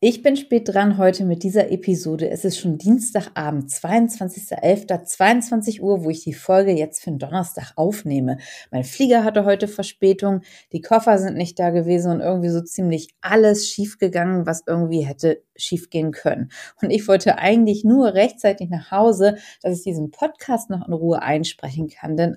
Ich bin spät dran heute mit dieser Episode. Es ist schon Dienstagabend, 22.11., 22 Uhr, wo ich die Folge jetzt für den Donnerstag aufnehme. Mein Flieger hatte heute Verspätung, die Koffer sind nicht da gewesen und irgendwie so ziemlich alles schiefgegangen, was irgendwie hätte schiefgehen können. Und ich wollte eigentlich nur rechtzeitig nach Hause, dass ich diesen Podcast noch in Ruhe einsprechen kann, denn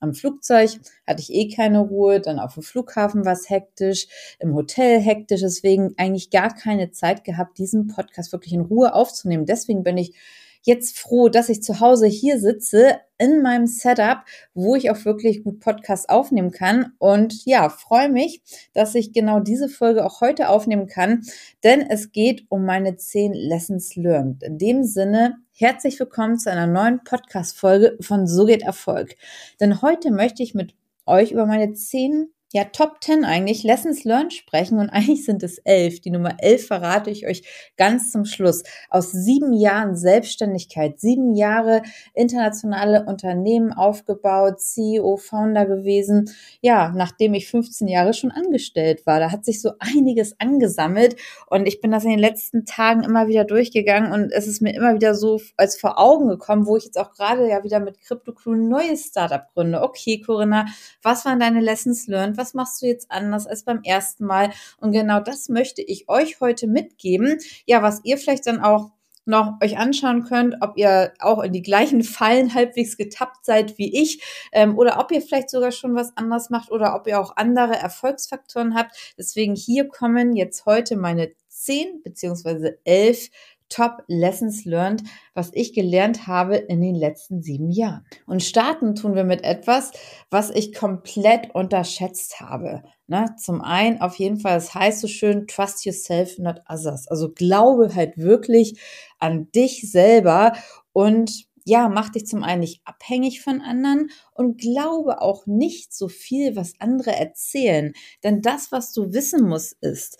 am Flugzeug hatte ich eh keine Ruhe, dann auf dem Flughafen war es hektisch, im Hotel hektisch, deswegen eigentlich gar keine Zeit gehabt, diesen Podcast wirklich in Ruhe aufzunehmen. Deswegen bin ich jetzt froh, dass ich zu Hause hier sitze in meinem Setup, wo ich auch wirklich gut Podcast aufnehmen kann. Und ja, freue mich, dass ich genau diese Folge auch heute aufnehmen kann, denn es geht um meine zehn Lessons Learned. In dem Sinne, herzlich willkommen zu einer neuen Podcast-Folge von So geht Erfolg. Denn heute möchte ich mit euch über meine zehn ja, Top 10 eigentlich, Lessons Learned sprechen und eigentlich sind es elf. Die Nummer elf verrate ich euch ganz zum Schluss. Aus sieben Jahren Selbstständigkeit, sieben Jahre internationale Unternehmen aufgebaut, CEO, Founder gewesen. Ja, nachdem ich 15 Jahre schon angestellt war, da hat sich so einiges angesammelt und ich bin das in den letzten Tagen immer wieder durchgegangen und es ist mir immer wieder so als vor Augen gekommen, wo ich jetzt auch gerade ja wieder mit Crypto Crew ein neues Startup gründe. Okay, Corinna, was waren deine Lessons Learned? Was machst du jetzt anders als beim ersten Mal? Und genau das möchte ich euch heute mitgeben. Ja, was ihr vielleicht dann auch noch euch anschauen könnt, ob ihr auch in die gleichen Fallen halbwegs getappt seid wie ich ähm, oder ob ihr vielleicht sogar schon was anders macht oder ob ihr auch andere Erfolgsfaktoren habt. Deswegen hier kommen jetzt heute meine zehn beziehungsweise elf Top Lessons Learned, was ich gelernt habe in den letzten sieben Jahren. Und starten tun wir mit etwas, was ich komplett unterschätzt habe. Ne? Zum einen auf jeden Fall, es das heißt so schön, trust yourself, not others. Also glaube halt wirklich an dich selber und ja, mach dich zum einen nicht abhängig von anderen und glaube auch nicht so viel, was andere erzählen. Denn das, was du wissen musst, ist,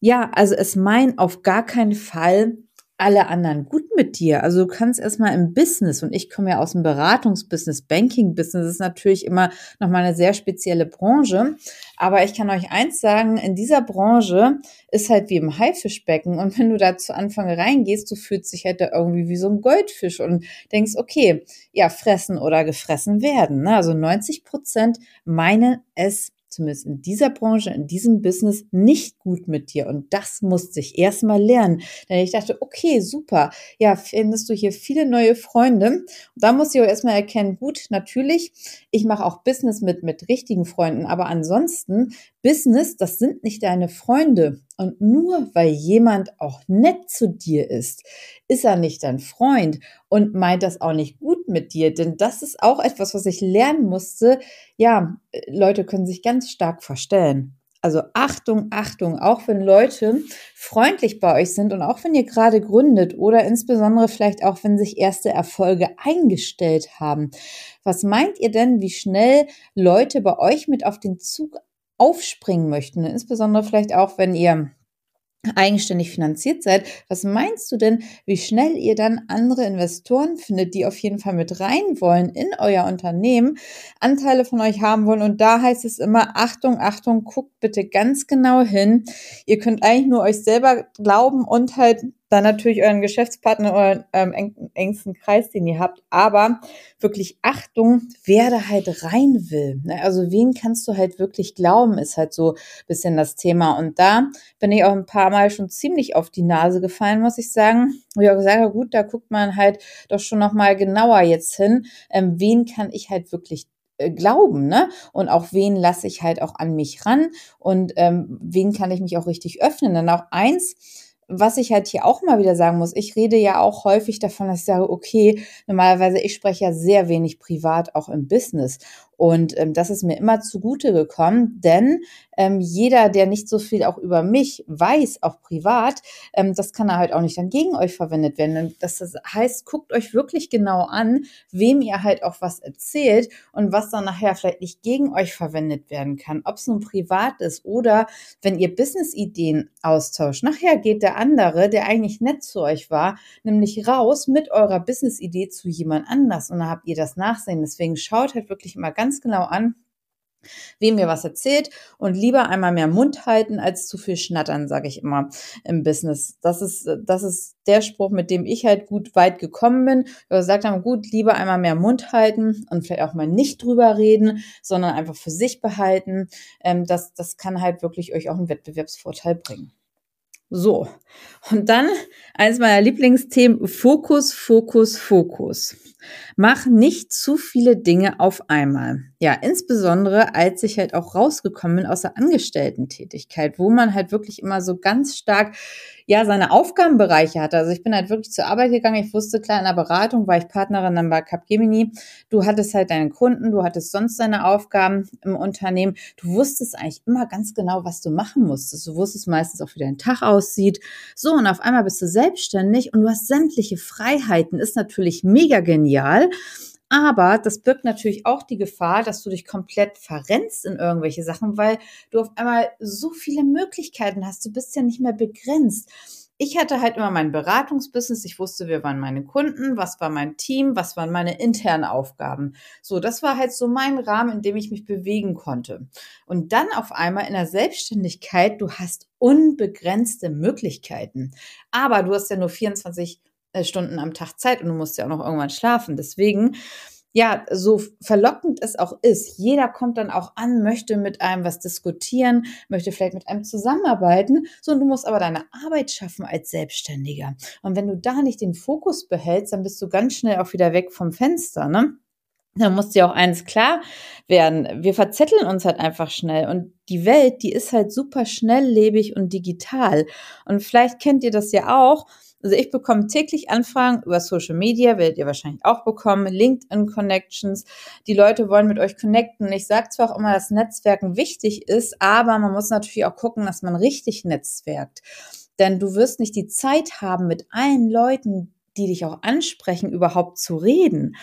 ja, also es meint auf gar keinen Fall, alle anderen gut mit dir. Also du kannst erstmal im Business, und ich komme ja aus dem Beratungsbusiness, Banking-Business ist natürlich immer nochmal eine sehr spezielle Branche. Aber ich kann euch eins sagen, in dieser Branche ist halt wie im Haifischbecken. Und wenn du da zu Anfang reingehst, du fühlst dich halt da irgendwie wie so ein Goldfisch und denkst, okay, ja, fressen oder gefressen werden. Ne? Also 90 Prozent meinen es zumindest in dieser Branche, in diesem Business nicht gut mit dir. Und das musste ich erstmal lernen. Denn ich dachte, okay, super. Ja, findest du hier viele neue Freunde. Und da muss ich auch erstmal erkennen, gut, natürlich, ich mache auch Business mit, mit richtigen Freunden. Aber ansonsten, Business, das sind nicht deine Freunde. Und nur weil jemand auch nett zu dir ist, ist er nicht dein Freund und meint das auch nicht gut mit dir. Denn das ist auch etwas, was ich lernen musste. Ja, Leute können sich ganz stark verstellen. Also Achtung, Achtung, auch wenn Leute freundlich bei euch sind und auch wenn ihr gerade gründet oder insbesondere vielleicht auch wenn sich erste Erfolge eingestellt haben. Was meint ihr denn, wie schnell Leute bei euch mit auf den Zug aufspringen möchten, insbesondere vielleicht auch, wenn ihr eigenständig finanziert seid, was meinst du denn, wie schnell ihr dann andere Investoren findet, die auf jeden Fall mit rein wollen in euer Unternehmen, Anteile von euch haben wollen und da heißt es immer, Achtung, Achtung, guckt bitte ganz genau hin. Ihr könnt eigentlich nur euch selber glauben und halt dann natürlich euren Geschäftspartner, euren ähm, engsten Kreis, den ihr habt. Aber wirklich Achtung, wer da halt rein will. Ne? Also wen kannst du halt wirklich glauben, ist halt so bisschen das Thema. Und da bin ich auch ein paar Mal schon ziemlich auf die Nase gefallen, muss ich sagen. Wo ich auch gesagt habe, gut, da guckt man halt doch schon noch mal genauer jetzt hin. Ähm, wen kann ich halt wirklich äh, glauben, ne? Und auch wen lasse ich halt auch an mich ran und ähm, wen kann ich mich auch richtig öffnen. Dann auch eins, was ich halt hier auch mal wieder sagen muss, ich rede ja auch häufig davon, dass ich sage, okay, normalerweise ich spreche ja sehr wenig privat auch im Business. Und ähm, das ist mir immer zugute gekommen, denn ähm, jeder, der nicht so viel auch über mich weiß, auch privat, ähm, das kann er halt auch nicht dann gegen euch verwendet werden. Und das, heißt, guckt euch wirklich genau an, wem ihr halt auch was erzählt und was dann nachher vielleicht nicht gegen euch verwendet werden kann. Ob es nun privat ist oder wenn ihr Business-Ideen austauscht. Nachher geht der andere, der eigentlich nett zu euch war, nämlich raus mit eurer Business-Idee zu jemand anders und dann habt ihr das Nachsehen. Deswegen schaut halt wirklich immer ganz ganz genau an, wem mir was erzählt und lieber einmal mehr Mund halten als zu viel schnattern, sage ich immer im Business. Das ist, das ist der Spruch, mit dem ich halt gut weit gekommen bin. Wir gesagt haben, gut, lieber einmal mehr Mund halten und vielleicht auch mal nicht drüber reden, sondern einfach für sich behalten. Ähm, das, das kann halt wirklich euch auch einen Wettbewerbsvorteil bringen. So, und dann eines meiner Lieblingsthemen, Fokus, Fokus, Fokus. Mach nicht zu viele Dinge auf einmal. Ja, insbesondere als ich halt auch rausgekommen bin aus der Angestellten-Tätigkeit, wo man halt wirklich immer so ganz stark ja, seine Aufgabenbereiche hatte. Also ich bin halt wirklich zur Arbeit gegangen. Ich wusste, klar, in der Beratung war ich Partnerin dann bei Capgemini. Du hattest halt deinen Kunden, du hattest sonst deine Aufgaben im Unternehmen. Du wusstest eigentlich immer ganz genau, was du machen musstest. Du wusstest meistens auch, wie dein Tag aussieht. So, und auf einmal bist du selbstständig und du hast sämtliche Freiheiten. Ist natürlich mega genial. Aber das birgt natürlich auch die Gefahr, dass du dich komplett verrennst in irgendwelche Sachen, weil du auf einmal so viele Möglichkeiten hast. Du bist ja nicht mehr begrenzt. Ich hatte halt immer mein Beratungsbusiness. Ich wusste, wer waren meine Kunden, was war mein Team, was waren meine internen Aufgaben. So, das war halt so mein Rahmen, in dem ich mich bewegen konnte. Und dann auf einmal in der Selbstständigkeit, du hast unbegrenzte Möglichkeiten. Aber du hast ja nur 24 äh, Stunden am Tag Zeit und du musst ja auch noch irgendwann schlafen. Deswegen, ja, so verlockend es auch ist, jeder kommt dann auch an, möchte mit einem was diskutieren, möchte vielleicht mit einem zusammenarbeiten, so und du musst aber deine Arbeit schaffen als Selbstständiger. Und wenn du da nicht den Fokus behältst, dann bist du ganz schnell auch wieder weg vom Fenster, ne? Da muss dir auch eins klar werden. Wir verzetteln uns halt einfach schnell und die Welt, die ist halt super schnelllebig und digital. Und vielleicht kennt ihr das ja auch also ich bekomme täglich Anfragen über Social Media, werdet ihr wahrscheinlich auch bekommen, LinkedIn Connections. Die Leute wollen mit euch connecten. Ich sage zwar auch immer, dass Netzwerken wichtig ist, aber man muss natürlich auch gucken, dass man richtig netzwerkt. Denn du wirst nicht die Zeit haben, mit allen Leuten, die dich auch ansprechen, überhaupt zu reden.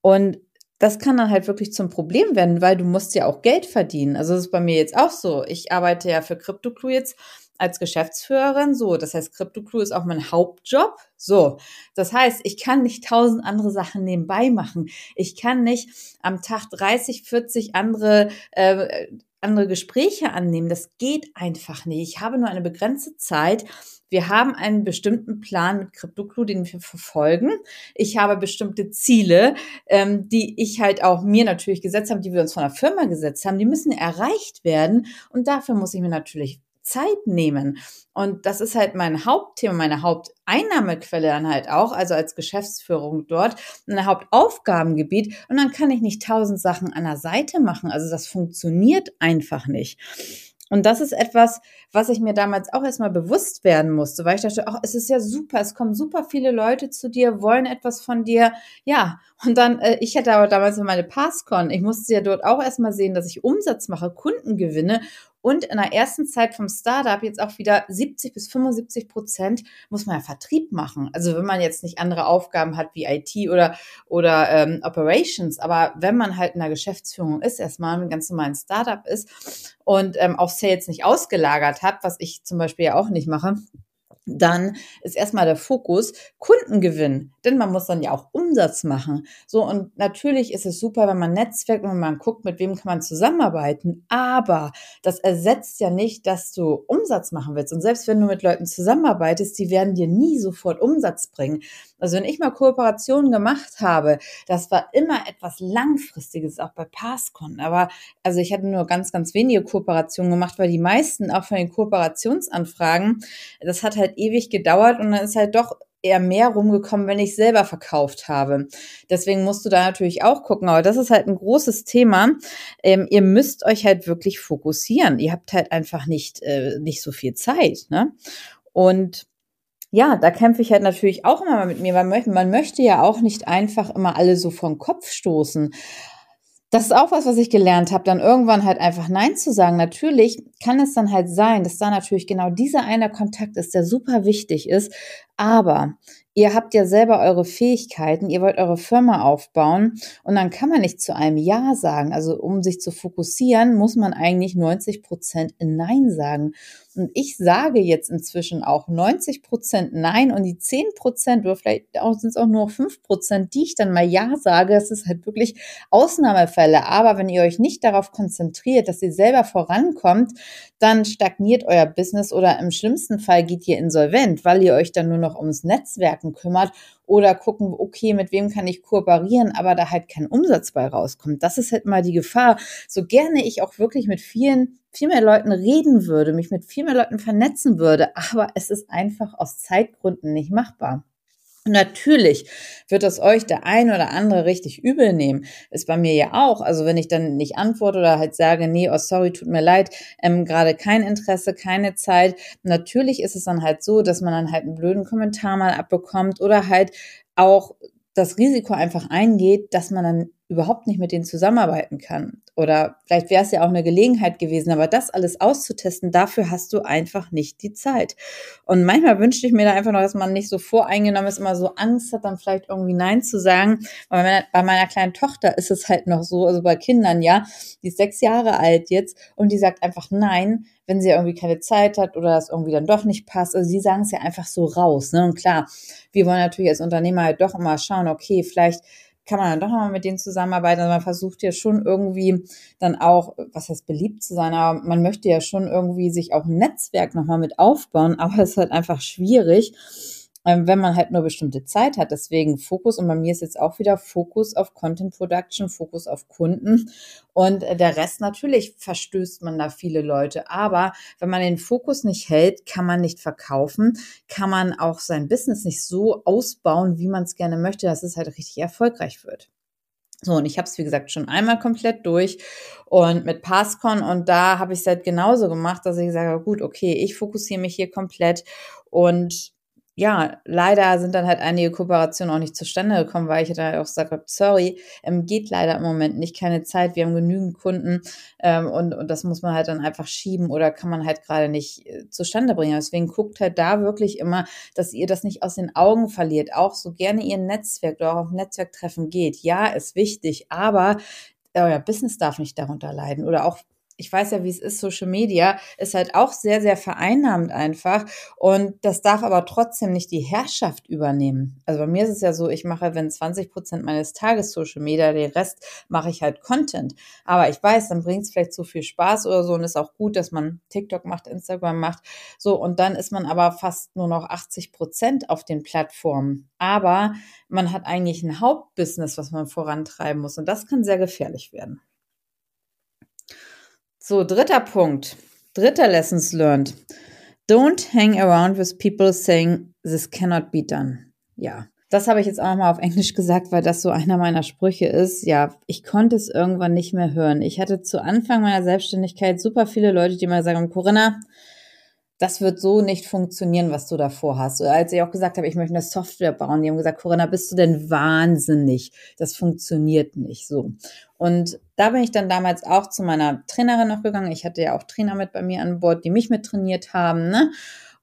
Und das kann dann halt wirklich zum Problem werden, weil du musst ja auch Geld verdienen. Also das ist bei mir jetzt auch so. Ich arbeite ja für CryptoClue jetzt als Geschäftsführerin. So, das heißt, CryptoCrew ist auch mein Hauptjob. So, das heißt, ich kann nicht tausend andere Sachen nebenbei machen. Ich kann nicht am Tag 30, 40 andere äh, andere Gespräche annehmen. Das geht einfach nicht. Ich habe nur eine begrenzte Zeit. Wir haben einen bestimmten Plan mit CryptoClue, den wir verfolgen. Ich habe bestimmte Ziele, ähm, die ich halt auch mir natürlich gesetzt habe, die wir uns von der Firma gesetzt haben. Die müssen erreicht werden. Und dafür muss ich mir natürlich Zeit nehmen. Und das ist halt mein Hauptthema, meine Haupteinnahmequelle dann halt auch, also als Geschäftsführung dort, ein Hauptaufgabengebiet. Und dann kann ich nicht tausend Sachen an der Seite machen. Also das funktioniert einfach nicht. Und das ist etwas, was ich mir damals auch erstmal bewusst werden musste, weil ich dachte, ach, es ist ja super, es kommen super viele Leute zu dir, wollen etwas von dir. Ja, und dann, äh, ich hatte aber damals meine Passcon, ich musste ja dort auch erstmal sehen, dass ich Umsatz mache, Kunden gewinne und in der ersten Zeit vom Startup jetzt auch wieder 70 bis 75 Prozent muss man ja Vertrieb machen. Also wenn man jetzt nicht andere Aufgaben hat wie IT oder, oder ähm, Operations, aber wenn man halt in der Geschäftsführung ist, erstmal ein ganz normalen Startup ist und ähm, auf Sales nicht ausgelagert hat, was ich zum Beispiel ja auch nicht mache, dann ist erstmal der Fokus Kundengewinn, denn man muss dann ja auch Umsatz machen. So und natürlich ist es super, wenn man netzwerkt und man guckt, mit wem kann man zusammenarbeiten, aber das ersetzt ja nicht, dass du Umsatz machen willst und selbst wenn du mit Leuten zusammenarbeitest, die werden dir nie sofort Umsatz bringen. Also wenn ich mal Kooperationen gemacht habe, das war immer etwas langfristiges, auch bei Passcon, aber also ich hatte nur ganz ganz wenige Kooperationen gemacht, weil die meisten auch von den Kooperationsanfragen, das hat halt ewig gedauert und dann ist halt doch eher mehr rumgekommen, wenn ich selber verkauft habe. Deswegen musst du da natürlich auch gucken. Aber das ist halt ein großes Thema. Ähm, ihr müsst euch halt wirklich fokussieren. Ihr habt halt einfach nicht, äh, nicht so viel Zeit. Ne? Und ja, da kämpfe ich halt natürlich auch immer mit mir, weil man möchte ja auch nicht einfach immer alle so vom Kopf stoßen das ist auch was, was ich gelernt habe, dann irgendwann halt einfach Nein zu sagen. Natürlich kann es dann halt sein, dass da natürlich genau dieser eine Kontakt ist, der super wichtig ist. Aber ihr habt ja selber eure Fähigkeiten, ihr wollt eure Firma aufbauen und dann kann man nicht zu einem Ja sagen. Also um sich zu fokussieren, muss man eigentlich 90 Prozent Nein sagen. Und ich sage jetzt inzwischen auch 90 Prozent Nein und die 10 Prozent oder vielleicht sind es auch nur 5 Prozent, die ich dann mal Ja sage. Das ist halt wirklich Ausnahmefälle. Aber wenn ihr euch nicht darauf konzentriert, dass ihr selber vorankommt, dann stagniert euer Business oder im schlimmsten Fall geht ihr insolvent, weil ihr euch dann nur noch ums Netzwerken kümmert oder gucken, okay, mit wem kann ich kooperieren, aber da halt kein Umsatz bei rauskommt. Das ist halt mal die Gefahr. So gerne ich auch wirklich mit vielen viel mehr Leuten reden würde, mich mit viel mehr Leuten vernetzen würde, aber es ist einfach aus Zeitgründen nicht machbar. Natürlich wird das euch der ein oder andere richtig übel nehmen. Ist bei mir ja auch. Also wenn ich dann nicht antworte oder halt sage, nee, oh sorry, tut mir leid, ähm, gerade kein Interesse, keine Zeit. Natürlich ist es dann halt so, dass man dann halt einen blöden Kommentar mal abbekommt oder halt auch das Risiko einfach eingeht, dass man dann überhaupt nicht mit denen zusammenarbeiten kann. Oder vielleicht wäre es ja auch eine Gelegenheit gewesen, aber das alles auszutesten, dafür hast du einfach nicht die Zeit. Und manchmal wünschte ich mir da einfach noch, dass man nicht so voreingenommen ist, immer so Angst hat, dann vielleicht irgendwie Nein zu sagen. Weil bei meiner kleinen Tochter ist es halt noch so, also bei Kindern, ja, die ist sechs Jahre alt jetzt und die sagt einfach Nein, wenn sie irgendwie keine Zeit hat oder es irgendwie dann doch nicht passt. Also sie sagen es ja einfach so raus. Ne? Und klar, wir wollen natürlich als Unternehmer halt doch immer schauen, okay, vielleicht kann man dann doch nochmal mit denen zusammenarbeiten. Also man versucht ja schon irgendwie dann auch, was heißt beliebt zu sein, aber man möchte ja schon irgendwie sich auch ein Netzwerk nochmal mit aufbauen, aber es ist halt einfach schwierig wenn man halt nur bestimmte Zeit hat. Deswegen Fokus und bei mir ist jetzt auch wieder Fokus auf Content Production, Fokus auf Kunden und äh, der Rest natürlich verstößt man da viele Leute. Aber wenn man den Fokus nicht hält, kann man nicht verkaufen, kann man auch sein Business nicht so ausbauen, wie man es gerne möchte, dass es halt richtig erfolgreich wird. So, und ich habe es, wie gesagt, schon einmal komplett durch und mit Passcon und da habe ich es halt genauso gemacht, dass ich sage, gut, okay, ich fokussiere mich hier komplett und ja, leider sind dann halt einige Kooperationen auch nicht zustande gekommen, weil ich da halt auch sage, sorry, ähm, geht leider im Moment nicht, keine Zeit, wir haben genügend Kunden ähm, und, und das muss man halt dann einfach schieben oder kann man halt gerade nicht äh, zustande bringen. Deswegen guckt halt da wirklich immer, dass ihr das nicht aus den Augen verliert. Auch so gerne ihr Netzwerk oder auch auf Netzwerktreffen geht. Ja, ist wichtig, aber euer Business darf nicht darunter leiden oder auch ich weiß ja, wie es ist, Social Media ist halt auch sehr, sehr vereinnahmend einfach. Und das darf aber trotzdem nicht die Herrschaft übernehmen. Also bei mir ist es ja so, ich mache, wenn 20 Prozent meines Tages Social Media, den Rest mache ich halt Content. Aber ich weiß, dann bringt es vielleicht so viel Spaß oder so und ist auch gut, dass man TikTok macht, Instagram macht. So, und dann ist man aber fast nur noch 80 Prozent auf den Plattformen. Aber man hat eigentlich ein Hauptbusiness, was man vorantreiben muss. Und das kann sehr gefährlich werden. So, dritter Punkt. Dritter Lessons learned. Don't hang around with people saying this cannot be done. Ja. Das habe ich jetzt auch mal auf Englisch gesagt, weil das so einer meiner Sprüche ist. Ja, ich konnte es irgendwann nicht mehr hören. Ich hatte zu Anfang meiner Selbstständigkeit super viele Leute, die mal sagen, Corinna, das wird so nicht funktionieren, was du davor hast. Oder als ich auch gesagt habe, ich möchte eine Software bauen, die haben gesagt, Corinna, bist du denn wahnsinnig? Das funktioniert nicht so. Und da bin ich dann damals auch zu meiner Trainerin noch gegangen. Ich hatte ja auch Trainer mit bei mir an Bord, die mich mit trainiert haben, ne?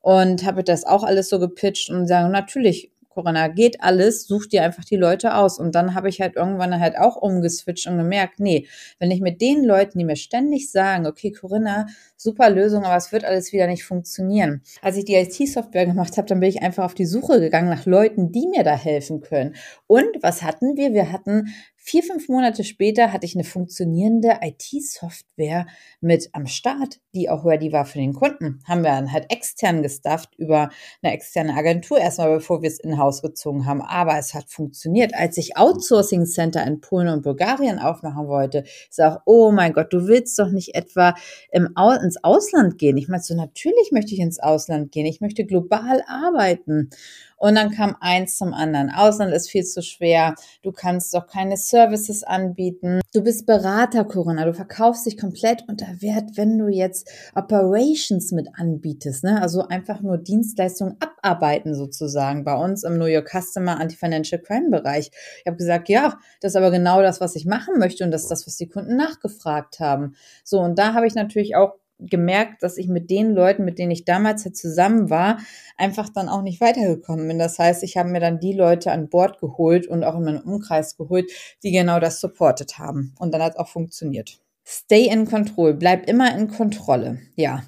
Und habe das auch alles so gepitcht und sagen, natürlich, Corinna, geht alles, such dir einfach die Leute aus. Und dann habe ich halt irgendwann halt auch umgeswitcht und gemerkt, nee, wenn ich mit den Leuten, die mir ständig sagen, okay, Corinna, super Lösung, aber es wird alles wieder nicht funktionieren. Als ich die IT-Software gemacht habe, dann bin ich einfach auf die Suche gegangen nach Leuten, die mir da helfen können. Und was hatten wir? Wir hatten Vier, fünf Monate später hatte ich eine funktionierende IT-Software mit am Start, die auch ready war für den Kunden. Haben wir dann halt extern gestafft über eine externe Agentur erstmal, bevor wir es in-house gezogen haben. Aber es hat funktioniert. Als ich Outsourcing Center in Polen und Bulgarien aufmachen wollte, auch, oh mein Gott, du willst doch nicht etwa im Au ins Ausland gehen. Ich meinte so, natürlich möchte ich ins Ausland gehen. Ich möchte global arbeiten. Und dann kam eins zum anderen. Ausland ist viel zu schwer. Du kannst doch keine Services anbieten. Du bist Berater, Corinna. Du verkaufst dich komplett unter Wert, wenn du jetzt Operations mit anbietest. Ne? Also einfach nur Dienstleistungen abarbeiten sozusagen bei uns im Know Your Customer Anti-Financial Crime Bereich. Ich habe gesagt, ja, das ist aber genau das, was ich machen möchte und das ist das, was die Kunden nachgefragt haben. So, und da habe ich natürlich auch gemerkt, dass ich mit den Leuten, mit denen ich damals halt zusammen war, einfach dann auch nicht weitergekommen bin. Das heißt, ich habe mir dann die Leute an Bord geholt und auch in meinen Umkreis geholt, die genau das supportet haben. Und dann hat es auch funktioniert. Stay in control, bleib immer in Kontrolle. Ja.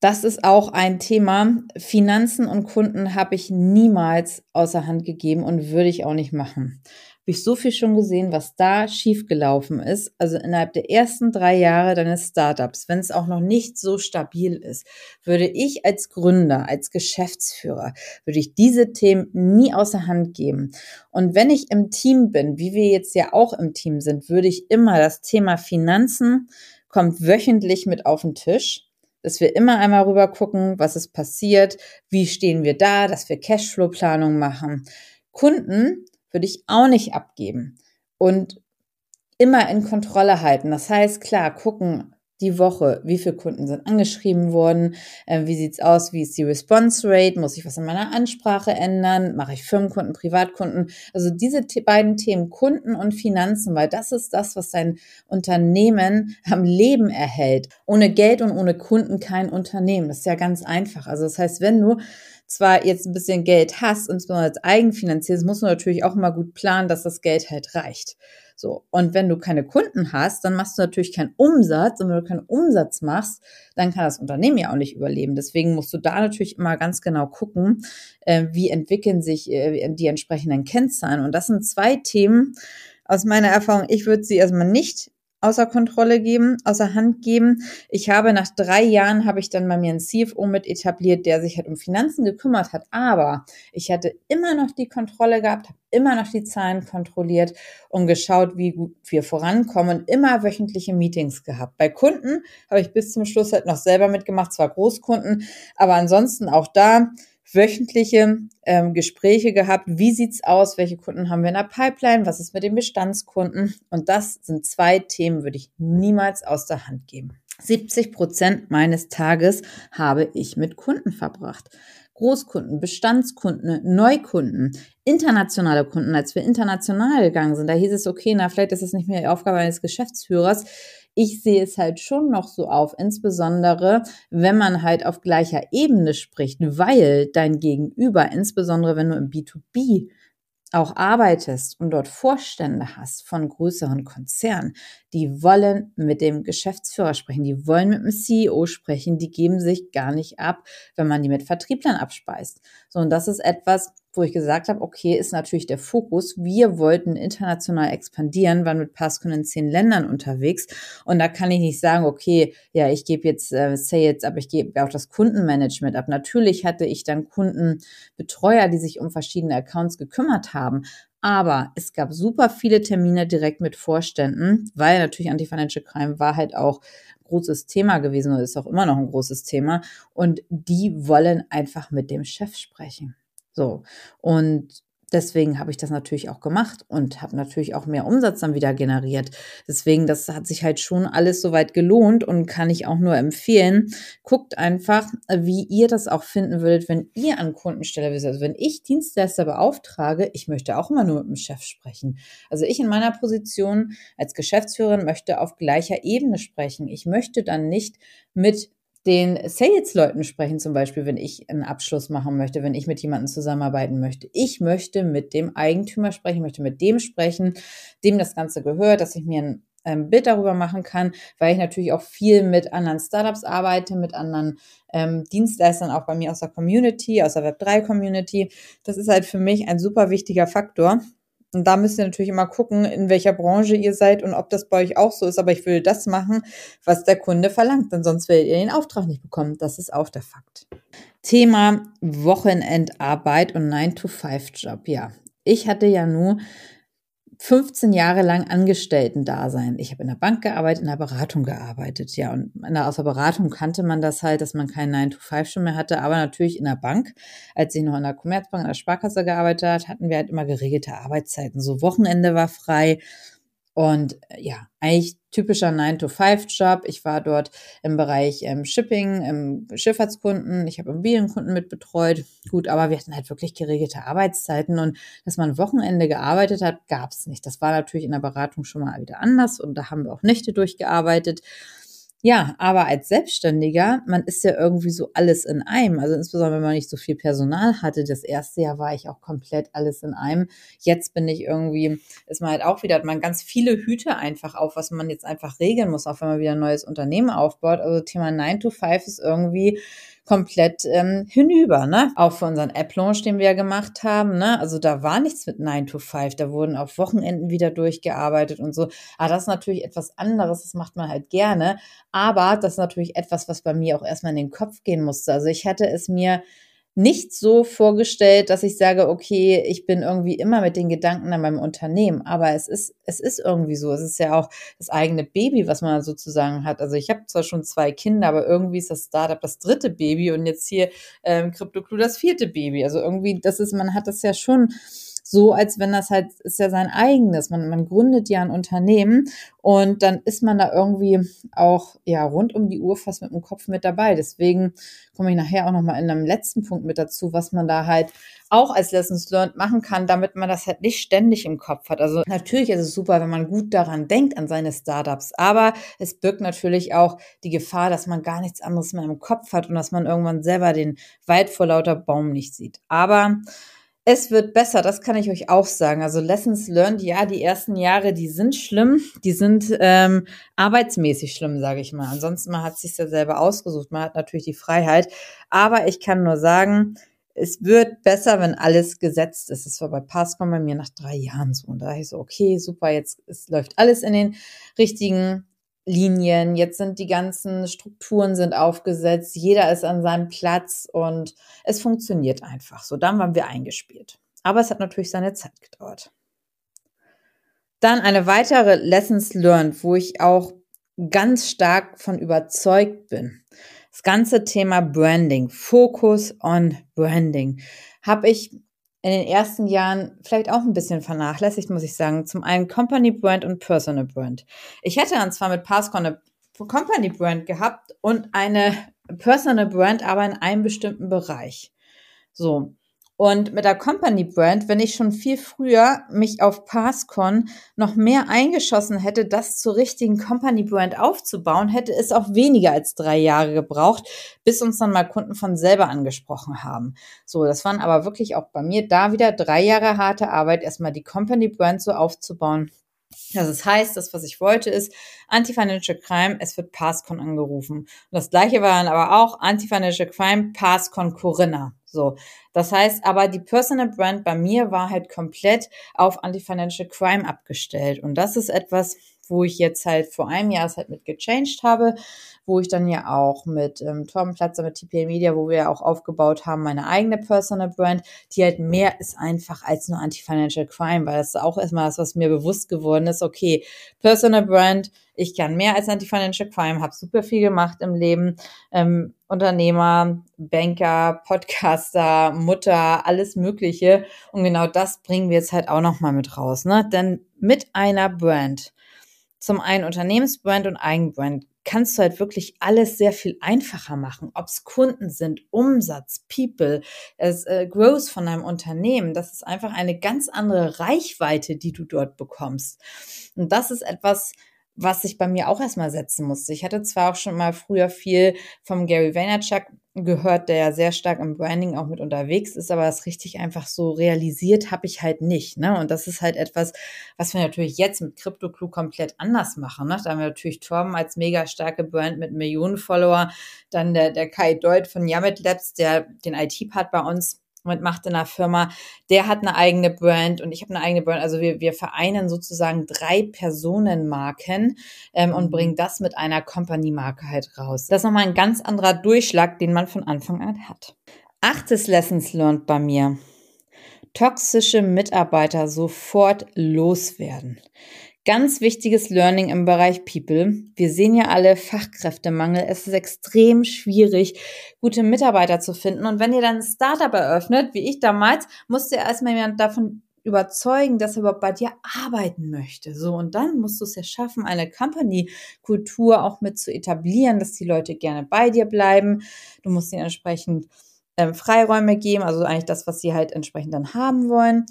Das ist auch ein Thema. Finanzen und Kunden habe ich niemals außer Hand gegeben und würde ich auch nicht machen habe ich so viel schon gesehen, was da schiefgelaufen ist. Also innerhalb der ersten drei Jahre deines Startups, wenn es auch noch nicht so stabil ist, würde ich als Gründer, als Geschäftsführer, würde ich diese Themen nie außer Hand geben. Und wenn ich im Team bin, wie wir jetzt ja auch im Team sind, würde ich immer das Thema Finanzen kommt wöchentlich mit auf den Tisch dass wir immer einmal rüber gucken, was ist passiert, wie stehen wir da, dass wir Cashflow-Planung machen. Kunden würde ich auch nicht abgeben. Und immer in Kontrolle halten. Das heißt, klar, gucken die Woche, wie viele Kunden sind angeschrieben worden, äh, wie sieht's aus, wie ist die Response Rate, muss ich was in meiner Ansprache ändern, mache ich Firmenkunden, Privatkunden, also diese beiden Themen Kunden und Finanzen, weil das ist das, was dein Unternehmen am Leben erhält. Ohne Geld und ohne Kunden kein Unternehmen. Das ist ja ganz einfach. Also das heißt, wenn du zwar jetzt ein bisschen Geld hast, zwar als eigenfinanzierst, musst du natürlich auch immer gut planen, dass das Geld halt reicht. So. Und wenn du keine Kunden hast, dann machst du natürlich keinen Umsatz. Und wenn du keinen Umsatz machst, dann kann das Unternehmen ja auch nicht überleben. Deswegen musst du da natürlich immer ganz genau gucken, äh, wie entwickeln sich äh, die entsprechenden Kennzahlen. Und das sind zwei Themen aus meiner Erfahrung. Ich würde sie erstmal nicht außer Kontrolle geben, außer Hand geben. Ich habe nach drei Jahren habe ich dann bei mir einen CFO mit etabliert, der sich halt um Finanzen gekümmert hat. Aber ich hatte immer noch die Kontrolle gehabt, habe immer noch die Zahlen kontrolliert und geschaut, wie gut wir vorankommen immer wöchentliche Meetings gehabt. Bei Kunden habe ich bis zum Schluss halt noch selber mitgemacht, zwar Großkunden, aber ansonsten auch da wöchentliche ähm, Gespräche gehabt. Wie sieht's aus? Welche Kunden haben wir in der Pipeline? Was ist mit den Bestandskunden? Und das sind zwei Themen, würde ich niemals aus der Hand geben. 70 Prozent meines Tages habe ich mit Kunden verbracht. Großkunden, Bestandskunden, Neukunden, internationale Kunden. Als wir international gegangen sind, da hieß es, okay, na, vielleicht ist es nicht mehr die Aufgabe eines Geschäftsführers. Ich sehe es halt schon noch so auf, insbesondere wenn man halt auf gleicher Ebene spricht, weil dein Gegenüber, insbesondere wenn du im B2B auch arbeitest und dort Vorstände hast von größeren Konzernen, die wollen mit dem Geschäftsführer sprechen, die wollen mit dem CEO sprechen, die geben sich gar nicht ab, wenn man die mit Vertrieblern abspeist. So, und das ist etwas, wo ich gesagt habe, okay, ist natürlich der Fokus. Wir wollten international expandieren, waren mit Passkunden in zehn Ländern unterwegs. Und da kann ich nicht sagen, okay, ja, ich gebe jetzt äh, Sales, aber ich gebe auch das Kundenmanagement ab. Natürlich hatte ich dann Kundenbetreuer, die sich um verschiedene Accounts gekümmert haben. Aber es gab super viele Termine direkt mit Vorständen, weil natürlich Anti-Financial Crime war halt auch großes Thema gewesen und ist auch immer noch ein großes Thema. Und die wollen einfach mit dem Chef sprechen. So. Und deswegen habe ich das natürlich auch gemacht und habe natürlich auch mehr Umsatz dann wieder generiert. Deswegen, das hat sich halt schon alles soweit gelohnt und kann ich auch nur empfehlen. Guckt einfach, wie ihr das auch finden würdet, wenn ihr an Kundenstelle wisst. Also wenn ich Dienstleister beauftrage, ich möchte auch immer nur mit dem Chef sprechen. Also ich in meiner Position als Geschäftsführerin möchte auf gleicher Ebene sprechen. Ich möchte dann nicht mit den Sales-Leuten sprechen, zum Beispiel, wenn ich einen Abschluss machen möchte, wenn ich mit jemandem zusammenarbeiten möchte. Ich möchte mit dem Eigentümer sprechen, möchte mit dem sprechen, dem das Ganze gehört, dass ich mir ein ähm, Bild darüber machen kann, weil ich natürlich auch viel mit anderen Startups arbeite, mit anderen ähm, Dienstleistern, auch bei mir aus der Community, aus der Web3-Community. Das ist halt für mich ein super wichtiger Faktor. Und da müsst ihr natürlich immer gucken, in welcher Branche ihr seid und ob das bei euch auch so ist. Aber ich will das machen, was der Kunde verlangt, denn sonst werdet ihr den Auftrag nicht bekommen. Das ist auch der Fakt. Thema Wochenendarbeit und 9-to-5-Job. Ja, ich hatte ja nur 15 Jahre lang Angestellten-Dasein. Ich habe in der Bank gearbeitet, in der Beratung gearbeitet. Ja, und der, aus der Beratung kannte man das halt, dass man keinen 9-to-5 schon mehr hatte. Aber natürlich in der Bank, als ich noch in der Commerzbank, in der Sparkasse gearbeitet hat, hatten wir halt immer geregelte Arbeitszeiten. So Wochenende war frei, und äh, ja, eigentlich typischer 9-to-5-Job. Ich war dort im Bereich ähm, Shipping, im Schifffahrtskunden, ich habe Immobilienkunden mitbetreut. Gut, aber wir hatten halt wirklich geregelte Arbeitszeiten und dass man Wochenende gearbeitet hat, gab es nicht. Das war natürlich in der Beratung schon mal wieder anders und da haben wir auch Nächte durchgearbeitet. Ja, aber als Selbstständiger, man ist ja irgendwie so alles in einem. Also insbesondere, wenn man nicht so viel Personal hatte. Das erste Jahr war ich auch komplett alles in einem. Jetzt bin ich irgendwie, ist man halt auch wieder, hat man ganz viele Hüte einfach auf, was man jetzt einfach regeln muss, auch wenn man wieder ein neues Unternehmen aufbaut. Also Thema 9 to 5 ist irgendwie, komplett ähm, hinüber, ne? Auch für unseren App-Launch, den wir ja gemacht haben, ne? Also da war nichts mit 9 to 5, da wurden auf Wochenenden wieder durchgearbeitet und so. Aber das ist natürlich etwas anderes, das macht man halt gerne. Aber das ist natürlich etwas, was bei mir auch erstmal in den Kopf gehen musste. Also ich hätte es mir nicht so vorgestellt, dass ich sage, okay, ich bin irgendwie immer mit den Gedanken an meinem Unternehmen. Aber es ist, es ist irgendwie so. Es ist ja auch das eigene Baby, was man sozusagen hat. Also ich habe zwar schon zwei Kinder, aber irgendwie ist das Startup das dritte Baby und jetzt hier ähm, CryptoClue das vierte Baby. Also irgendwie, das ist, man hat das ja schon so, als wenn das halt, ist ja sein eigenes. Man, man gründet ja ein Unternehmen und dann ist man da irgendwie auch, ja, rund um die Uhr fast mit dem Kopf mit dabei. Deswegen komme ich nachher auch nochmal in einem letzten Punkt mit dazu, was man da halt auch als Lessons Learned machen kann, damit man das halt nicht ständig im Kopf hat. Also natürlich ist es super, wenn man gut daran denkt, an seine Startups, aber es birgt natürlich auch die Gefahr, dass man gar nichts anderes mehr im Kopf hat und dass man irgendwann selber den Wald vor lauter Baum nicht sieht. Aber es wird besser, das kann ich euch auch sagen. Also Lessons learned, ja, die ersten Jahre, die sind schlimm, die sind ähm, arbeitsmäßig schlimm, sage ich mal. Ansonsten man hat sich ja selber ausgesucht, man hat natürlich die Freiheit. Aber ich kann nur sagen, es wird besser, wenn alles gesetzt ist. Es war bei Passcom bei mir nach drei Jahren so. Und da ich so, okay, super, jetzt es läuft alles in den richtigen Linien, jetzt sind die ganzen Strukturen sind aufgesetzt, jeder ist an seinem Platz und es funktioniert einfach. So, dann waren wir eingespielt. Aber es hat natürlich seine Zeit gedauert. Dann eine weitere Lessons learned, wo ich auch ganz stark von überzeugt bin. Das ganze Thema Branding, Focus on Branding, habe ich in den ersten Jahren vielleicht auch ein bisschen vernachlässigt, muss ich sagen. Zum einen Company Brand und Personal Brand. Ich hätte dann zwar mit Passcon eine Company Brand gehabt und eine Personal Brand, aber in einem bestimmten Bereich. So. Und mit der Company Brand, wenn ich schon viel früher mich auf Passcon noch mehr eingeschossen hätte, das zur richtigen Company Brand aufzubauen, hätte es auch weniger als drei Jahre gebraucht, bis uns dann mal Kunden von selber angesprochen haben. So, das waren aber wirklich auch bei mir da wieder drei Jahre harte Arbeit, erstmal die Company Brand so aufzubauen, also das heißt, das, was ich wollte, ist Anti-Financial Crime, es wird Passcon angerufen. Und das gleiche war dann aber auch Anti-Financial Crime, Passcon Corinna. So. Das heißt aber, die Personal Brand bei mir war halt komplett auf Anti-Financial Crime abgestellt. Und das ist etwas, wo ich jetzt halt vor einem Jahr es halt mit gechanged habe, wo ich dann ja auch mit ähm, Torben Platzer, mit TPA Media, wo wir auch aufgebaut haben, meine eigene Personal Brand, die halt mehr ist einfach als nur Anti-Financial Crime, weil das ist auch erstmal das, was mir bewusst geworden ist, okay, Personal Brand, ich kann mehr als Anti-Financial Crime, habe super viel gemacht im Leben, ähm, Unternehmer, Banker, Podcaster, Mutter, alles Mögliche. Und genau das bringen wir jetzt halt auch nochmal mit raus. Ne? Denn mit einer Brand zum einen Unternehmensbrand und Eigenbrand kannst du halt wirklich alles sehr viel einfacher machen. Ob es Kunden sind, Umsatz, People, es, äh, Growth von deinem Unternehmen. Das ist einfach eine ganz andere Reichweite, die du dort bekommst. Und das ist etwas, was sich bei mir auch erstmal setzen musste. Ich hatte zwar auch schon mal früher viel vom Gary Vaynerchuk gehört, der ja sehr stark im Branding auch mit unterwegs ist, aber das richtig einfach so realisiert habe ich halt nicht. Ne? Und das ist halt etwas, was wir natürlich jetzt mit CryptoClue komplett anders machen. Ne? Da haben wir natürlich Torben als mega starke Brand mit Millionen Follower, dann der, der Kai Deut von Yamit Labs, der den IT-Part bei uns macht in der Firma, der hat eine eigene Brand und ich habe eine eigene Brand. Also wir, wir vereinen sozusagen drei Personenmarken ähm, und mhm. bringen das mit einer Company-Marke halt raus. Das ist nochmal ein ganz anderer Durchschlag, den man von Anfang an hat. Achtes Lessons learned bei mir. Toxische Mitarbeiter sofort loswerden. Ganz wichtiges Learning im Bereich People. Wir sehen ja alle Fachkräftemangel. Es ist extrem schwierig, gute Mitarbeiter zu finden. Und wenn ihr dann ein Startup eröffnet, wie ich damals, musst ihr erstmal jemand davon überzeugen, dass er überhaupt bei dir arbeiten möchte. So, und dann musst du es ja schaffen, eine Company-Kultur auch mit zu etablieren, dass die Leute gerne bei dir bleiben. Du musst ihnen entsprechend ähm, Freiräume geben, also eigentlich das, was sie halt entsprechend dann haben wollen.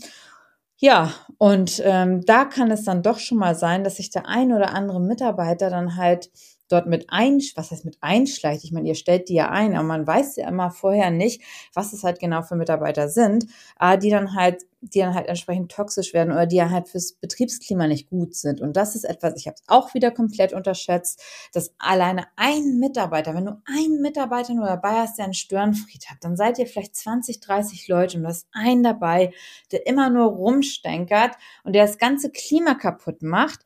Ja, und ähm, da kann es dann doch schon mal sein, dass sich der ein oder andere Mitarbeiter dann halt dort mit ein, was heißt mit einschleicht. Ich meine, ihr stellt die ja ein, aber man weiß ja immer vorher nicht, was es halt genau für Mitarbeiter sind, äh, die dann halt die dann halt entsprechend toxisch werden oder die ja halt fürs Betriebsklima nicht gut sind. Und das ist etwas, ich habe es auch wieder komplett unterschätzt, dass alleine ein Mitarbeiter, wenn du einen Mitarbeiter nur dabei hast, der einen Störenfried hat, dann seid ihr vielleicht 20, 30 Leute und du hast einen dabei, der immer nur rumstenkert und der das ganze Klima kaputt macht.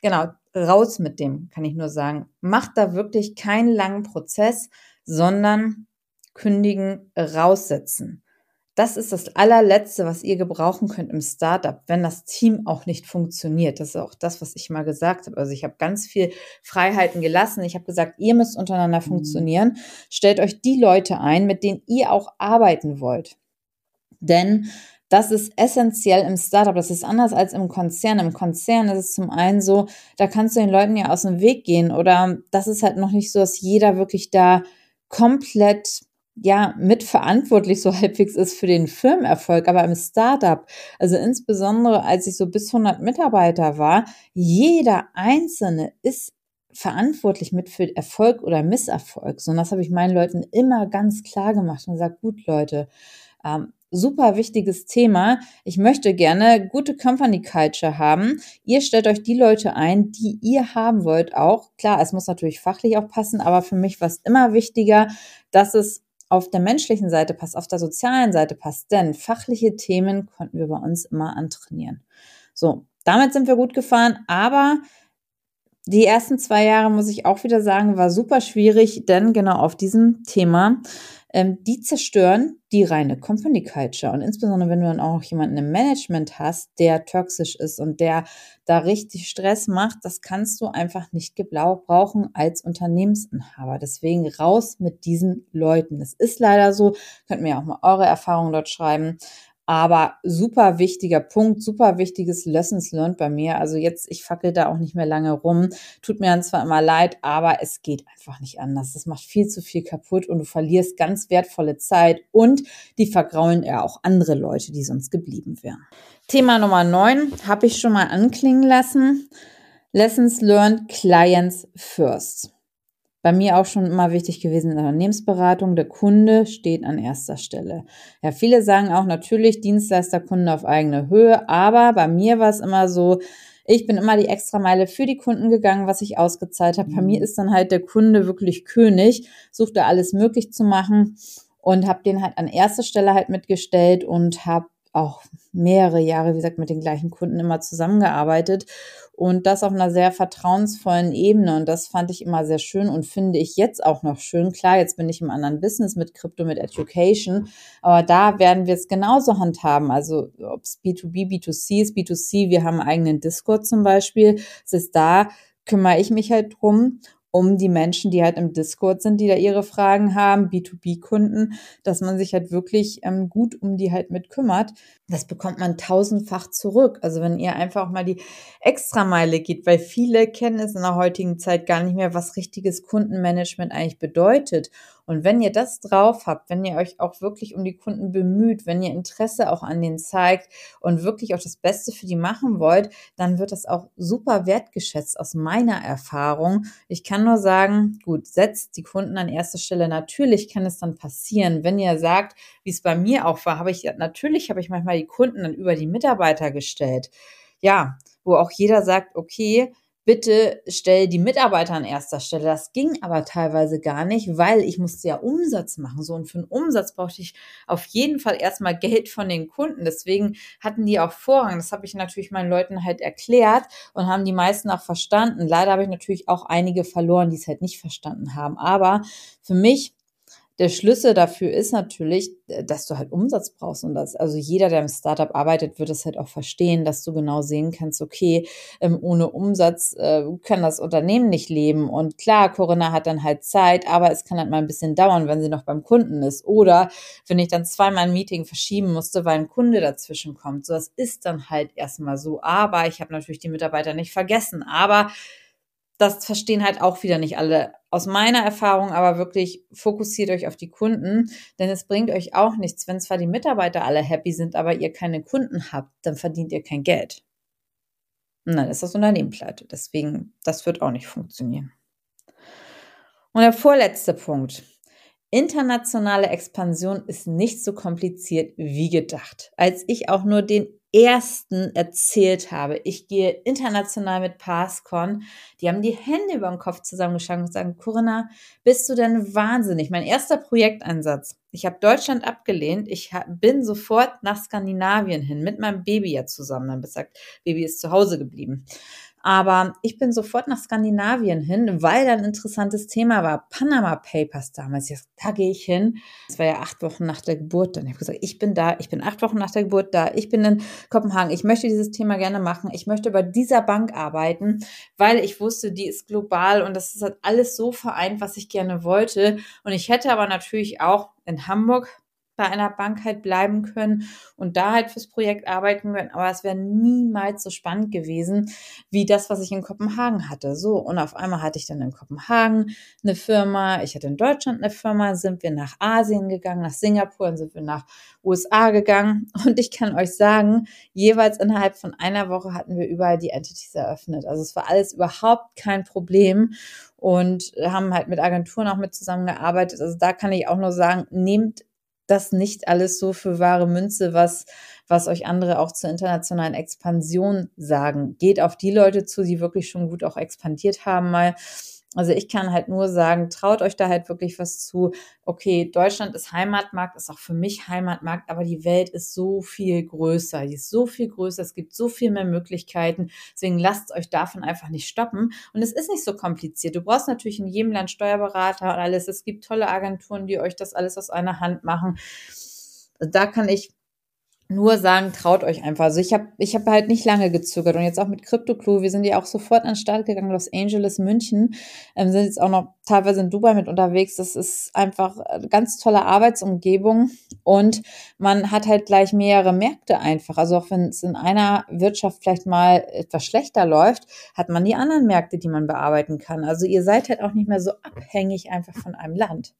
Genau, raus mit dem, kann ich nur sagen. Macht da wirklich keinen langen Prozess, sondern kündigen, raussetzen. Das ist das allerletzte, was ihr gebrauchen könnt im Startup, wenn das Team auch nicht funktioniert. Das ist auch das, was ich mal gesagt habe. Also ich habe ganz viel Freiheiten gelassen. Ich habe gesagt, ihr müsst untereinander mhm. funktionieren. Stellt euch die Leute ein, mit denen ihr auch arbeiten wollt. Denn das ist essentiell im Startup. Das ist anders als im Konzern. Im Konzern ist es zum einen so, da kannst du den Leuten ja aus dem Weg gehen oder das ist halt noch nicht so, dass jeder wirklich da komplett ja mitverantwortlich so halbwegs ist für den Firmenerfolg, aber im Startup, also insbesondere als ich so bis 100 Mitarbeiter war, jeder einzelne ist verantwortlich mit für Erfolg oder Misserfolg. So, und das habe ich meinen Leuten immer ganz klar gemacht und gesagt, gut Leute, ähm, super wichtiges Thema. Ich möchte gerne gute Company Culture haben. Ihr stellt euch die Leute ein, die ihr haben wollt auch. Klar, es muss natürlich fachlich auch passen, aber für mich war es immer wichtiger, dass es auf der menschlichen Seite passt, auf der sozialen Seite passt, denn fachliche Themen konnten wir bei uns immer antrainieren. So, damit sind wir gut gefahren, aber die ersten zwei Jahre, muss ich auch wieder sagen, war super schwierig, denn genau auf diesem Thema ähm, die zerstören die reine Company Culture. Und insbesondere, wenn du dann auch jemanden im Management hast, der toxisch ist und der da richtig Stress macht, das kannst du einfach nicht gebrauchen als Unternehmensinhaber. Deswegen raus mit diesen Leuten. Es ist leider so, könnt mir auch mal eure Erfahrungen dort schreiben. Aber super wichtiger Punkt, super wichtiges Lessons learned bei mir. Also jetzt, ich fackel da auch nicht mehr lange rum. Tut mir dann zwar immer leid, aber es geht einfach nicht anders. Das macht viel zu viel kaputt und du verlierst ganz wertvolle Zeit und die vergraulen ja auch andere Leute, die sonst geblieben wären. Thema Nummer 9 habe ich schon mal anklingen lassen. Lessons learned, Clients first bei mir auch schon immer wichtig gewesen in der Unternehmensberatung. Der Kunde steht an erster Stelle. Ja, viele sagen auch natürlich Dienstleisterkunde auf eigene Höhe, aber bei mir war es immer so, ich bin immer die Extrameile für die Kunden gegangen, was ich ausgezahlt habe. Bei mir mhm. ist dann halt der Kunde wirklich König, sucht da alles möglich zu machen und habe den halt an erster Stelle halt mitgestellt und habe auch mehrere Jahre, wie gesagt, mit den gleichen Kunden immer zusammengearbeitet und das auf einer sehr vertrauensvollen Ebene. Und das fand ich immer sehr schön und finde ich jetzt auch noch schön. Klar, jetzt bin ich im anderen Business mit Krypto, mit Education, aber da werden wir es genauso handhaben. Also ob es B2B, B2C ist, B2C, wir haben einen eigenen Discord zum Beispiel. Das ist da kümmere ich mich halt drum um die Menschen, die halt im Discord sind, die da ihre Fragen haben, B2B-Kunden, dass man sich halt wirklich ähm, gut um die halt mit kümmert. Das bekommt man tausendfach zurück. Also wenn ihr einfach mal die Extrameile geht, weil viele kennen es in der heutigen Zeit gar nicht mehr, was richtiges Kundenmanagement eigentlich bedeutet. Und wenn ihr das drauf habt, wenn ihr euch auch wirklich um die Kunden bemüht, wenn ihr Interesse auch an denen zeigt und wirklich auch das Beste für die machen wollt, dann wird das auch super wertgeschätzt aus meiner Erfahrung. Ich kann nur sagen, gut, setzt die Kunden an erster Stelle. Natürlich kann es dann passieren, wenn ihr sagt, wie es bei mir auch war, habe ich natürlich habe ich manchmal die Kunden dann über die Mitarbeiter gestellt. Ja, wo auch jeder sagt, okay, bitte stell die Mitarbeiter an erster Stelle. Das ging aber teilweise gar nicht, weil ich musste ja Umsatz machen. So, und für einen Umsatz brauchte ich auf jeden Fall erstmal Geld von den Kunden. Deswegen hatten die auch Vorrang. Das habe ich natürlich meinen Leuten halt erklärt und haben die meisten auch verstanden. Leider habe ich natürlich auch einige verloren, die es halt nicht verstanden haben. Aber für mich der Schlüssel dafür ist natürlich, äh, dass du halt Umsatz brauchst und das, also jeder, der im Startup arbeitet, wird es halt auch verstehen, dass du genau sehen kannst, okay, ähm, ohne Umsatz äh, kann das Unternehmen nicht leben. Und klar, Corinna hat dann halt Zeit, aber es kann halt mal ein bisschen dauern, wenn sie noch beim Kunden ist. Oder wenn ich dann zweimal ein Meeting verschieben musste, weil ein Kunde dazwischen kommt. So, das ist dann halt erstmal so. Aber ich habe natürlich die Mitarbeiter nicht vergessen. Aber das verstehen halt auch wieder nicht alle. Aus meiner Erfahrung aber wirklich fokussiert euch auf die Kunden, denn es bringt euch auch nichts, wenn zwar die Mitarbeiter alle happy sind, aber ihr keine Kunden habt, dann verdient ihr kein Geld. Und dann ist das Unternehmen pleite. Deswegen, das wird auch nicht funktionieren. Und der vorletzte Punkt. Internationale Expansion ist nicht so kompliziert wie gedacht. Als ich auch nur den ersten erzählt habe, ich gehe international mit PassCon, die haben die Hände über den Kopf zusammengeschlagen und sagen, Corinna, bist du denn wahnsinnig? Mein erster Projekteinsatz. Ich habe Deutschland abgelehnt. Ich bin sofort nach Skandinavien hin mit meinem Baby ja zusammen. Dann gesagt, Baby ist zu Hause geblieben. Aber ich bin sofort nach Skandinavien hin, weil da ein interessantes Thema war. Panama Papers damals. Jetzt, da gehe ich hin. Das war ja acht Wochen nach der Geburt. Dann habe ich gesagt, ich bin da. Ich bin acht Wochen nach der Geburt da. Ich bin in Kopenhagen. Ich möchte dieses Thema gerne machen. Ich möchte bei dieser Bank arbeiten, weil ich wusste, die ist global und das ist halt alles so vereint, was ich gerne wollte. Und ich hätte aber natürlich auch in Hamburg bei einer Bank halt bleiben können und da halt fürs Projekt arbeiten können. Aber es wäre niemals so spannend gewesen wie das, was ich in Kopenhagen hatte. So, und auf einmal hatte ich dann in Kopenhagen eine Firma, ich hatte in Deutschland eine Firma, sind wir nach Asien gegangen, nach Singapur, dann sind wir nach USA gegangen. Und ich kann euch sagen, jeweils innerhalb von einer Woche hatten wir überall die Entities eröffnet. Also es war alles überhaupt kein Problem und haben halt mit Agenturen auch mit zusammengearbeitet. Also da kann ich auch nur sagen, nehmt das nicht alles so für wahre Münze, was, was euch andere auch zur internationalen Expansion sagen. Geht auf die Leute zu, die wirklich schon gut auch expandiert haben mal. Also ich kann halt nur sagen, traut euch da halt wirklich was zu. Okay, Deutschland ist Heimatmarkt, ist auch für mich Heimatmarkt, aber die Welt ist so viel größer. Die ist so viel größer. Es gibt so viel mehr Möglichkeiten. Deswegen lasst euch davon einfach nicht stoppen. Und es ist nicht so kompliziert. Du brauchst natürlich in jedem Land Steuerberater und alles. Es gibt tolle Agenturen, die euch das alles aus einer Hand machen. Da kann ich nur sagen, traut euch einfach. Also ich habe ich hab halt nicht lange gezögert und jetzt auch mit CryptoClue, wir sind ja auch sofort an den Start gegangen, Los Angeles, München, ähm, sind jetzt auch noch teilweise in Dubai mit unterwegs. Das ist einfach eine ganz tolle Arbeitsumgebung und man hat halt gleich mehrere Märkte einfach. Also auch wenn es in einer Wirtschaft vielleicht mal etwas schlechter läuft, hat man die anderen Märkte, die man bearbeiten kann. Also ihr seid halt auch nicht mehr so abhängig einfach von einem Land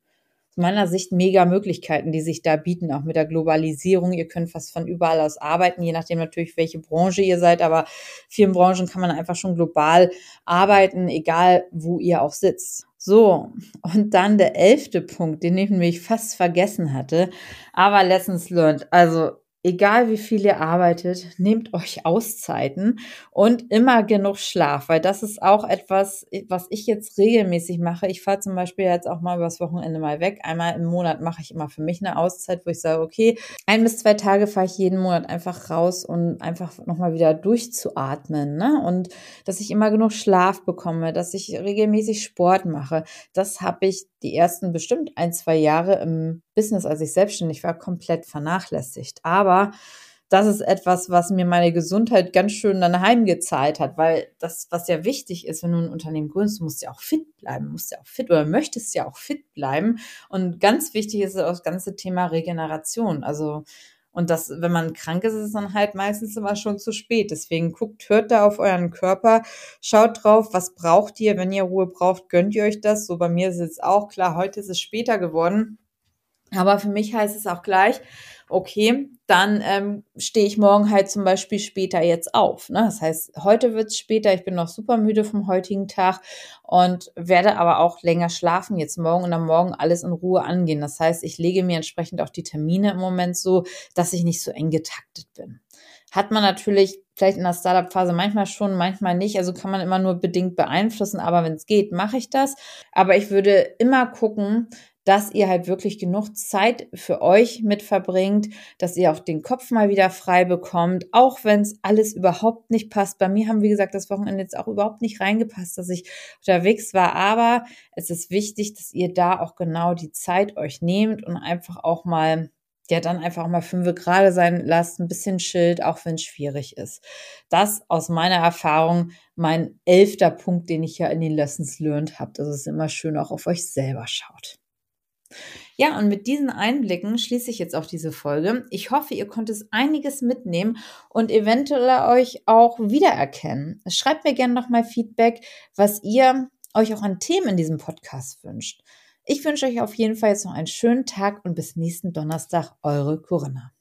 meiner Sicht mega Möglichkeiten, die sich da bieten, auch mit der Globalisierung. Ihr könnt fast von überall aus arbeiten, je nachdem natürlich, welche Branche ihr seid, aber vielen Branchen kann man einfach schon global arbeiten, egal wo ihr auch sitzt. So, und dann der elfte Punkt, den ich nämlich fast vergessen hatte, aber Lessons learned. Also egal wie viel ihr arbeitet, nehmt euch Auszeiten und immer genug Schlaf, weil das ist auch etwas, was ich jetzt regelmäßig mache. Ich fahre zum Beispiel jetzt auch mal übers Wochenende mal weg. Einmal im Monat mache ich immer für mich eine Auszeit, wo ich sage, okay, ein bis zwei Tage fahre ich jeden Monat einfach raus, um einfach nochmal wieder durchzuatmen. Ne? Und dass ich immer genug Schlaf bekomme, dass ich regelmäßig Sport mache. Das habe ich die ersten bestimmt ein, zwei Jahre im Business, als ich selbstständig war, komplett vernachlässigt. Aber das ist etwas, was mir meine Gesundheit ganz schön dann heimgezahlt hat, weil das, was ja wichtig ist, wenn du ein Unternehmen gründest, du musst ja auch fit bleiben, musst ja auch fit oder möchtest ja auch fit bleiben. Und ganz wichtig ist das ganze Thema Regeneration. Also und das, wenn man krank ist, ist es dann halt meistens immer schon zu spät. Deswegen guckt, hört da auf euren Körper, schaut drauf, was braucht ihr. Wenn ihr Ruhe braucht, gönnt ihr euch das. So bei mir ist es auch klar, heute ist es später geworden. Aber für mich heißt es auch gleich, okay, dann ähm, stehe ich morgen halt zum Beispiel später jetzt auf. Ne? Das heißt, heute wird es später, ich bin noch super müde vom heutigen Tag und werde aber auch länger schlafen jetzt morgen und am Morgen alles in Ruhe angehen. Das heißt, ich lege mir entsprechend auch die Termine im Moment so, dass ich nicht so eng getaktet bin. Hat man natürlich vielleicht in der Startup-Phase manchmal schon, manchmal nicht. Also kann man immer nur bedingt beeinflussen, aber wenn es geht, mache ich das. Aber ich würde immer gucken, dass ihr halt wirklich genug Zeit für euch mit verbringt, dass ihr auch den Kopf mal wieder frei bekommt, auch wenn es alles überhaupt nicht passt. Bei mir haben, wie gesagt, das Wochenende jetzt auch überhaupt nicht reingepasst, dass ich unterwegs war, aber es ist wichtig, dass ihr da auch genau die Zeit euch nehmt und einfach auch mal ja dann einfach mal fünf gerade sein lasst, ein bisschen chillt, auch wenn es schwierig ist. Das aus meiner Erfahrung mein elfter Punkt, den ich ja in den Lessons learned habe, dass es immer schön auch auf euch selber schaut. Ja, und mit diesen Einblicken schließe ich jetzt auch diese Folge. Ich hoffe, ihr konntet einiges mitnehmen und eventuell euch auch wiedererkennen. Schreibt mir gerne nochmal Feedback, was ihr euch auch an Themen in diesem Podcast wünscht. Ich wünsche euch auf jeden Fall jetzt noch einen schönen Tag und bis nächsten Donnerstag, eure Corinna.